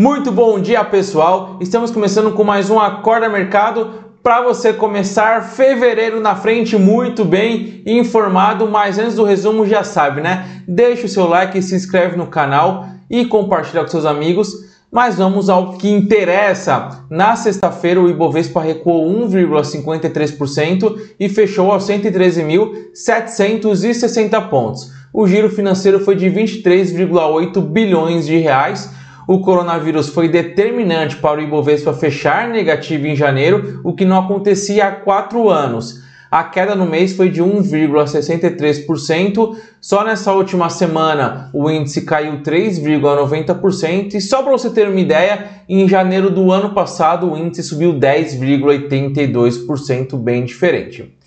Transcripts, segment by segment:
Muito bom dia, pessoal. Estamos começando com mais um Acorda Mercado para você começar fevereiro na frente muito bem informado, mas antes do resumo já sabe, né? Deixa o seu like, se inscreve no canal e compartilha com seus amigos. Mas vamos ao que interessa. Na sexta-feira, o Ibovespa recuou 1,53% e fechou aos 113.760 pontos. O giro financeiro foi de 23,8 bilhões de reais o coronavírus foi determinante para o Ibovespa fechar negativo em janeiro, o que não acontecia há quatro anos. A queda no mês foi de 1,63%. Só nessa última semana o índice caiu 3,90%. E só para você ter uma ideia, em janeiro do ano passado o índice subiu 10,82%, bem diferente.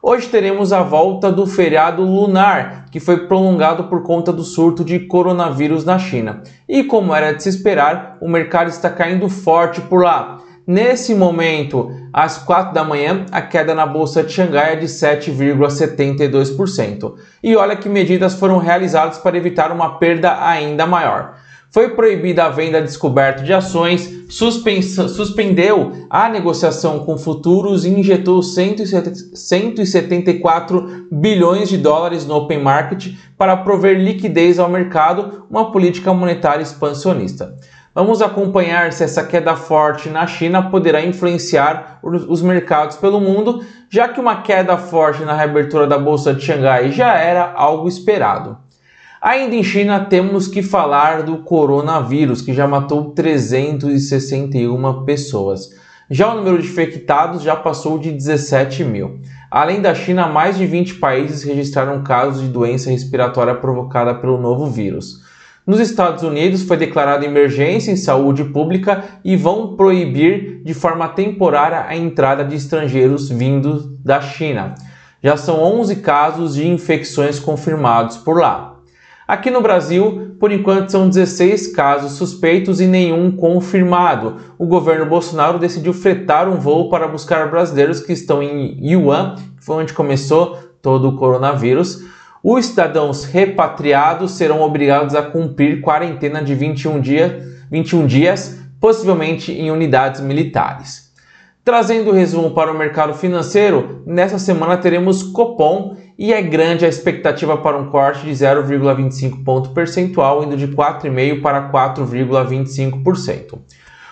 Hoje teremos a volta do feriado lunar, que foi prolongado por conta do surto de coronavírus na China. E como era de se esperar, o mercado está caindo forte por lá. Nesse momento, às 4 da manhã, a queda na bolsa de Xangai é de 7,72%. E olha que medidas foram realizadas para evitar uma perda ainda maior foi proibida a venda descoberta de ações, suspendeu a negociação com futuros e injetou 174 bilhões de dólares no open market para prover liquidez ao mercado, uma política monetária expansionista. Vamos acompanhar se essa queda forte na China poderá influenciar os mercados pelo mundo, já que uma queda forte na reabertura da bolsa de Xangai já era algo esperado. Ainda em China, temos que falar do coronavírus, que já matou 361 pessoas. Já o número de infectados já passou de 17 mil. Além da China, mais de 20 países registraram casos de doença respiratória provocada pelo novo vírus. Nos Estados Unidos foi declarada emergência em saúde pública e vão proibir de forma temporária a entrada de estrangeiros vindos da China. Já são 11 casos de infecções confirmados por lá. Aqui no Brasil, por enquanto, são 16 casos suspeitos e nenhum confirmado. O governo Bolsonaro decidiu fretar um voo para buscar brasileiros que estão em Yuan, que foi onde começou todo o coronavírus. Os cidadãos repatriados serão obrigados a cumprir quarentena de 21, dia, 21 dias, possivelmente em unidades militares. Trazendo o resumo para o mercado financeiro, nessa semana teremos Copom e é grande a expectativa para um corte de 0,25 ponto percentual, indo de 4,5% para 4,25%.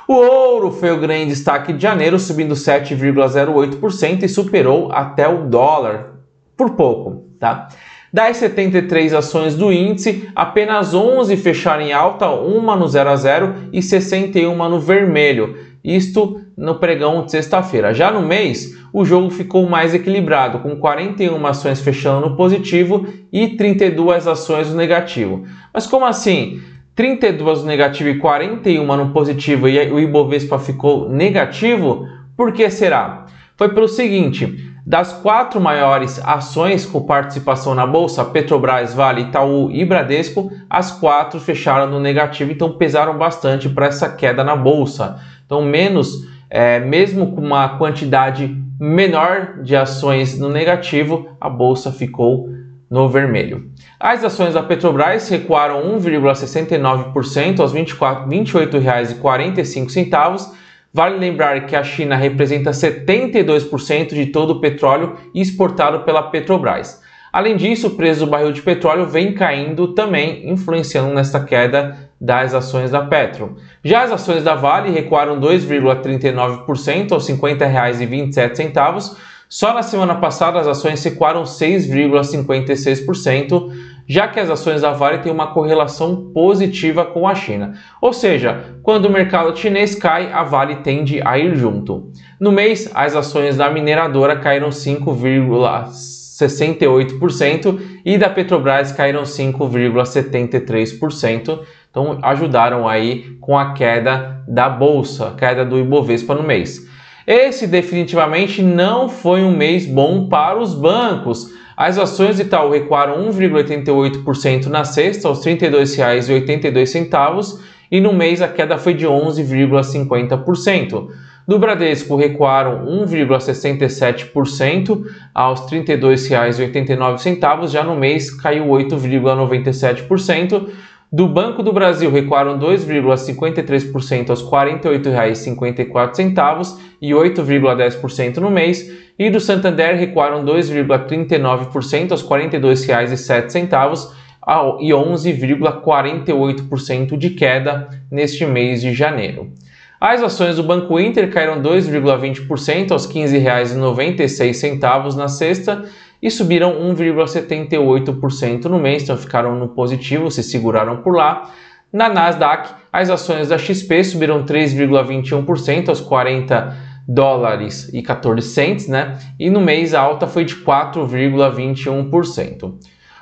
O ouro foi o grande destaque de janeiro, subindo 7,08% e superou até o dólar por pouco, tá? Das 73 ações do índice, apenas 11 fecharam em alta, uma no 0 a 0 e 61 no vermelho. Isto no pregão de sexta-feira. Já no mês, o jogo ficou mais equilibrado, com 41 ações fechando no positivo e 32 ações no negativo. Mas como assim? 32 no negativo e 41 no positivo e o Ibovespa ficou negativo? Por que será? Foi pelo seguinte: das quatro maiores ações com participação na bolsa, Petrobras, Vale, Itaú e Bradesco, as quatro fecharam no negativo, então pesaram bastante para essa queda na bolsa. Então, menos, é, mesmo com uma quantidade menor de ações no negativo, a bolsa ficou no vermelho. As ações da Petrobras recuaram 1,69% aos R$ 28,45. Vale lembrar que a China representa 72% de todo o petróleo exportado pela Petrobras. Além disso, o preço do barril de petróleo vem caindo também, influenciando nesta queda das ações da Petro. Já as ações da Vale recuaram 2,39% aos R$ 50,27. Só na semana passada as ações recuaram 6,56%, já que as ações da Vale têm uma correlação positiva com a China. Ou seja, quando o mercado chinês cai, a Vale tende a ir junto. No mês, as ações da mineradora caíram 5,68% e da Petrobras caíram 5,73%. Então ajudaram aí com a queda da bolsa, queda do Ibovespa no mês. Esse definitivamente não foi um mês bom para os bancos. As ações de Itaú recuaram 1,88% na sexta, aos R$ 32,82, e no mês a queda foi de 11,50%. Do Bradesco recuaram 1,67% aos R$ 32,89, já no mês caiu 8,97%. Do Banco do Brasil recuaram 2,53% aos R$ 48,54 e 8,10% no mês, e do Santander recuaram 2,39% aos R$ 42,07 e 11,48% de queda neste mês de janeiro. As ações do Banco Inter caíram 2,20% aos R$ 15,96 na sexta e subiram 1,78% no mês, então ficaram no positivo, se seguraram por lá. Na Nasdaq, as ações da XP subiram 3,21% aos 40 dólares e 14 cents, né? E no mês a alta foi de 4,21%.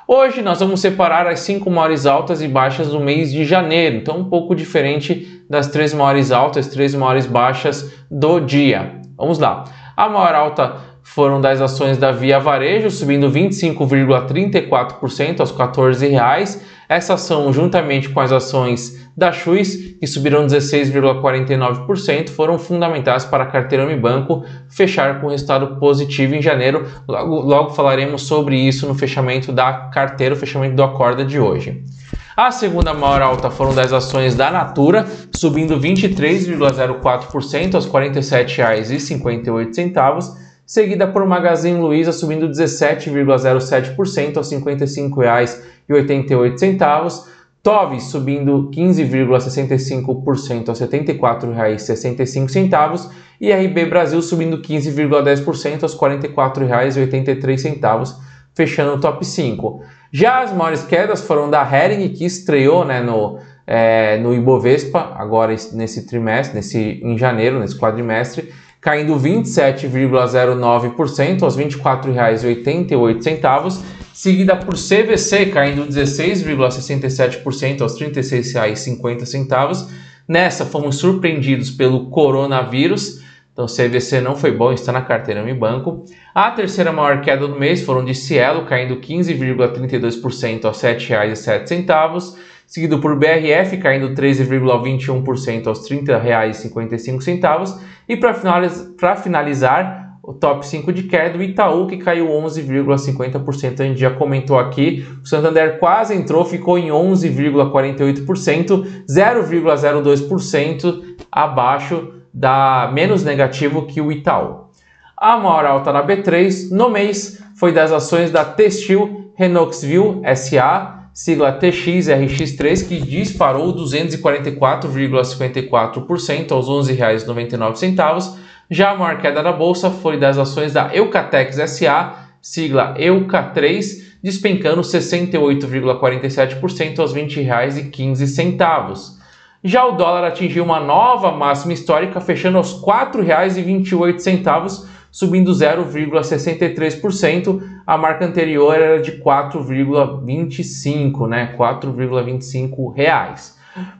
Hoje nós vamos separar as cinco maiores altas e baixas do mês de janeiro, então um pouco diferente das três maiores altas, três maiores baixas do dia. Vamos lá. A maior alta foram das ações da Via Varejo, subindo 25,34% aos 14 reais. Essa ação, juntamente com as ações da Chuis, que subiram 16,49%, foram fundamentais para a carteira Mi Banco fechar com resultado positivo em janeiro. Logo, logo falaremos sobre isso no fechamento da carteira, o fechamento do Acorda de hoje. A segunda maior alta foram das ações da Natura, subindo 23,04% aos R$ 47,58 seguida por Magazine Luiza subindo 17,07% aos R$ 55,88, Tove subindo 15,65% aos R$ 74,65 e RB Brasil subindo 15,10% aos R$ 44,83, fechando o top 5. Já as maiores quedas foram da Hering, que estreou né, no, é, no Ibovespa, agora nesse trimestre, nesse, em janeiro, nesse quadrimestre, caindo 27,09% aos R$ 24,88, seguida por CVC caindo 16,67% aos R$ 36,50. Nessa fomos surpreendidos pelo coronavírus, então CVC não foi bom, está na carteira Mi Banco. A terceira maior queda do mês foram de Cielo, caindo 15,32% aos R$ 7,07 seguido por BRF caindo 13,21% aos R$ 30,55 e para finalizar, finalizar, o top 5 de queda, o Itaú que caiu 11,50%, a gente já comentou aqui, o Santander quase entrou, ficou em 11,48%, 0,02% abaixo da menos negativo que o Itaú. A maior alta na B3 no mês foi das ações da Textil Renoxville SA, sigla TXRX3, que disparou 244,54% aos R$ 11,99. Já a maior queda da bolsa foi das ações da Eucatex SA, sigla EUCA3, despencando 68,47% aos R$ 20,15. Já o dólar atingiu uma nova máxima histórica, fechando aos R$ 4,28 subindo 0,63%. A marca anterior era de 4,25, né? 4,25 reais.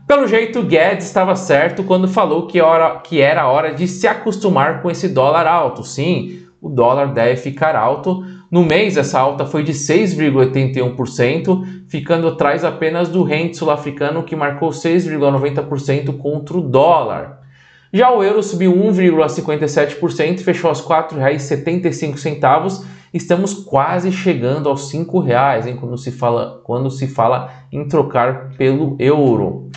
Pelo jeito, Guedes estava certo quando falou que, hora, que era hora de se acostumar com esse dólar alto. Sim, o dólar deve ficar alto. No mês, essa alta foi de 6,81%, ficando atrás apenas do rente sul-africano, que marcou 6,90% contra o dólar. Já o euro subiu 1,57%, fechou aos R$ 4,75. Estamos quase chegando aos R$ 5,00, hein, quando, se fala, quando se fala em trocar pelo euro.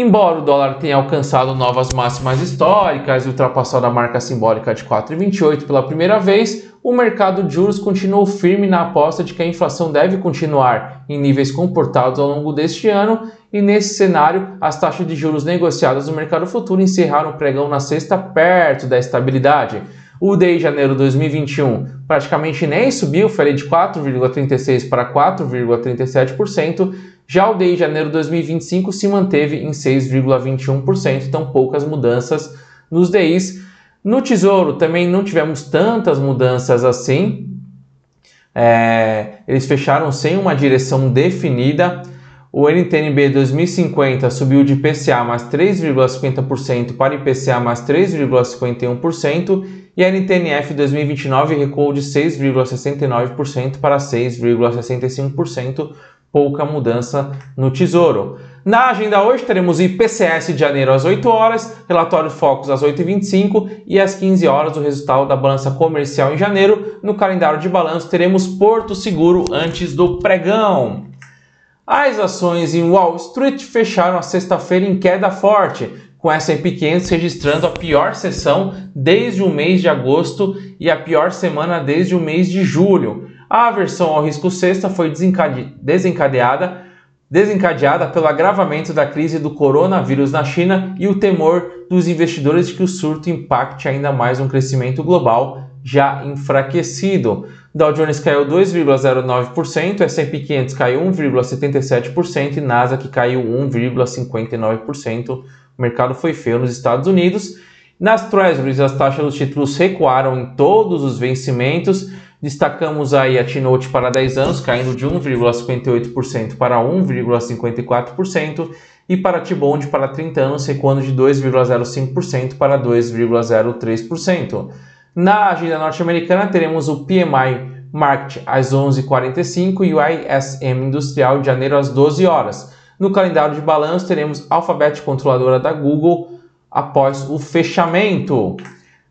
Embora o dólar tenha alcançado novas máximas históricas e ultrapassado a marca simbólica de 4,28 pela primeira vez, o mercado de juros continuou firme na aposta de que a inflação deve continuar em níveis comportados ao longo deste ano, e nesse cenário, as taxas de juros negociadas no mercado futuro encerraram o pregão na sexta perto da estabilidade. O DI de janeiro de 2021 praticamente nem subiu, foi de 4,36% para 4,37%, já o DI de janeiro de 2025 se manteve em 6,21%, então poucas mudanças nos DIs. No Tesouro também não tivemos tantas mudanças assim, é, eles fecharam sem uma direção definida. O NTNB 2050 subiu de IPCA mais 3,50% para IPCA mais 3,51% e a NTNF 2029 recuou de 6,69% para 6,65%, pouca mudança no Tesouro. Na agenda hoje teremos IPCS de janeiro às 8 horas, relatório Focus às 8h25 e às 15 horas o resultado da balança comercial em janeiro. No calendário de balanço teremos Porto Seguro antes do pregão. As ações em Wall Street fecharam a sexta-feira em queda forte, com a S&P 500 registrando a pior sessão desde o mês de agosto e a pior semana desde o mês de julho. A aversão ao risco sexta foi desencadeada, desencadeada pelo agravamento da crise do coronavírus na China e o temor dos investidores de que o surto impacte ainda mais um crescimento global já enfraquecido. Dow Jones caiu 2,09%, S&P 500 caiu 1,77% e Nasdaq caiu 1,59%. O mercado foi feio nos Estados Unidos. Nas Treasuries, as taxas dos títulos recuaram em todos os vencimentos. Destacamos aí a T-Note para 10 anos, caindo de 1,58% para 1,54%, e para T-Bond para 30 anos, recuando de 2,05% para 2,03%. Na agenda norte-americana, teremos o PMI Market às 11h45 e o ISM Industrial de janeiro às 12 horas. No calendário de balanço, teremos Alphabet, controladora da Google, após o fechamento.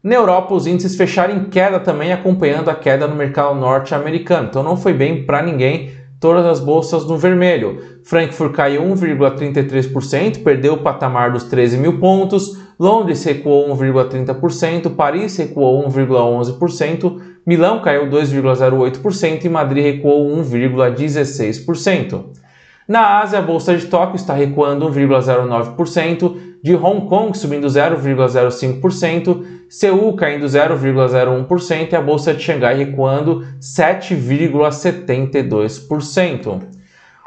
Na Europa, os índices fecharam em queda também, acompanhando a queda no mercado norte-americano. Então não foi bem para ninguém, todas as bolsas no vermelho. Frankfurt caiu 1,33%, perdeu o patamar dos 13 mil pontos. Londres recuou 1,30%, Paris recuou 1,11%, Milão caiu 2,08% e Madrid recuou 1,16%. Na Ásia, a bolsa de Tóquio está recuando 1,09%, de Hong Kong subindo 0,05%, Seul caindo 0,01% e a bolsa de Xangai recuando 7,72%.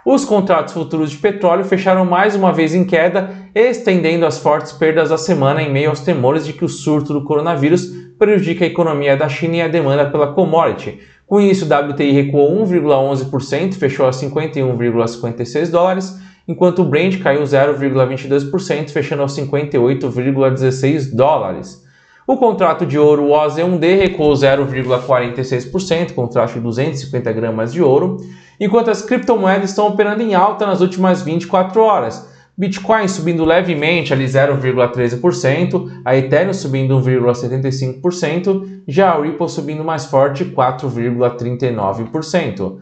Os contratos futuros de petróleo fecharam mais uma vez em queda, estendendo as fortes perdas da semana em meio aos temores de que o surto do coronavírus prejudique a economia da China e a demanda pela commodity. Com isso, o WTI recuou 1,11%, fechou a 51,56 dólares, enquanto o Brent caiu 0,22%, fechando a 58,16 dólares. O contrato de ouro OZ1D recuou 0,46%, contrato de 250 gramas de ouro, enquanto as criptomoedas estão operando em alta nas últimas 24 horas. Bitcoin subindo levemente, ali 0,13%, a Ethereum subindo 1,75%, já a Ripple subindo mais forte, 4,39%.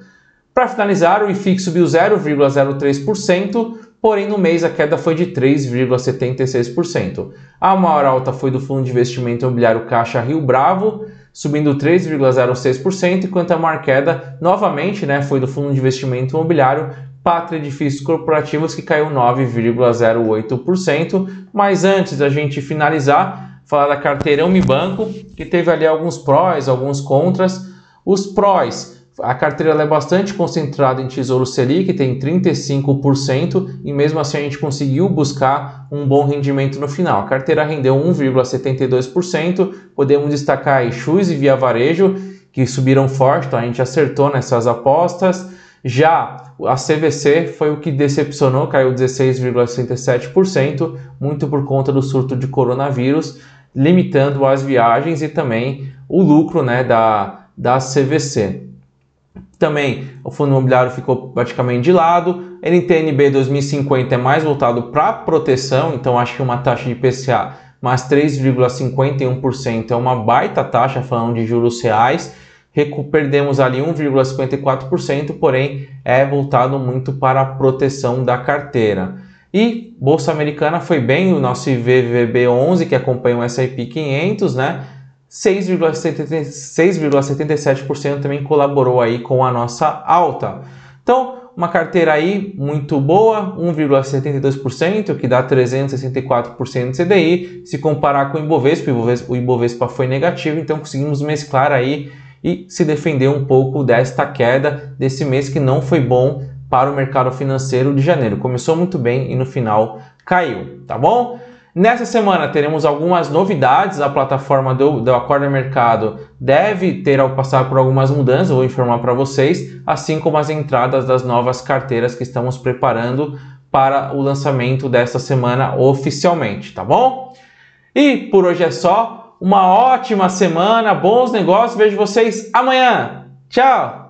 Para finalizar, o IFIX subiu 0,03%, porém no mês a queda foi de 3,76%. A maior alta foi do fundo de investimento imobiliário Caixa Rio Bravo, subindo 3,06%, enquanto a maior queda, novamente, né, foi do fundo de investimento imobiliário Pátria Edifícios Corporativos, que caiu 9,08%. Mas antes da gente finalizar, falar da carteira Unibanco, que teve ali alguns prós, alguns contras. Os prós, a carteira é bastante concentrada em Tesouro Selic, tem 35%, e mesmo assim a gente conseguiu buscar um bom rendimento no final. A carteira rendeu 1,72%, podemos destacar aí Chus e Via Varejo, que subiram forte, então a gente acertou nessas apostas. Já a CVC foi o que decepcionou, caiu 16,67%, muito por conta do surto de coronavírus, limitando as viagens e também o lucro né, da, da CVC. Também o fundo imobiliário ficou praticamente de lado. NTNB 2050 é mais voltado para proteção, então acho que uma taxa de PCA mais 3,51% é uma baita taxa falando de juros reais. Perdemos ali 1,54%, porém é voltado muito para a proteção da carteira. E Bolsa Americana foi bem, o nosso IVVB11 que acompanha o S&P 500, né? 6,77% também colaborou aí com a nossa alta. Então, uma carteira aí muito boa, 1,72%, que dá 364% de CDI. Se comparar com o Ibovespa, o Ibovespa foi negativo, então conseguimos mesclar aí e se defender um pouco desta queda desse mês que não foi bom para o mercado financeiro de janeiro. Começou muito bem e no final caiu, tá bom? Nessa semana teremos algumas novidades. A plataforma do, do Acorda Mercado deve ter ao passar por algumas mudanças, vou informar para vocês, assim como as entradas das novas carteiras que estamos preparando para o lançamento desta semana oficialmente, tá bom? E por hoje é só. Uma ótima semana, bons negócios. Vejo vocês amanhã. Tchau!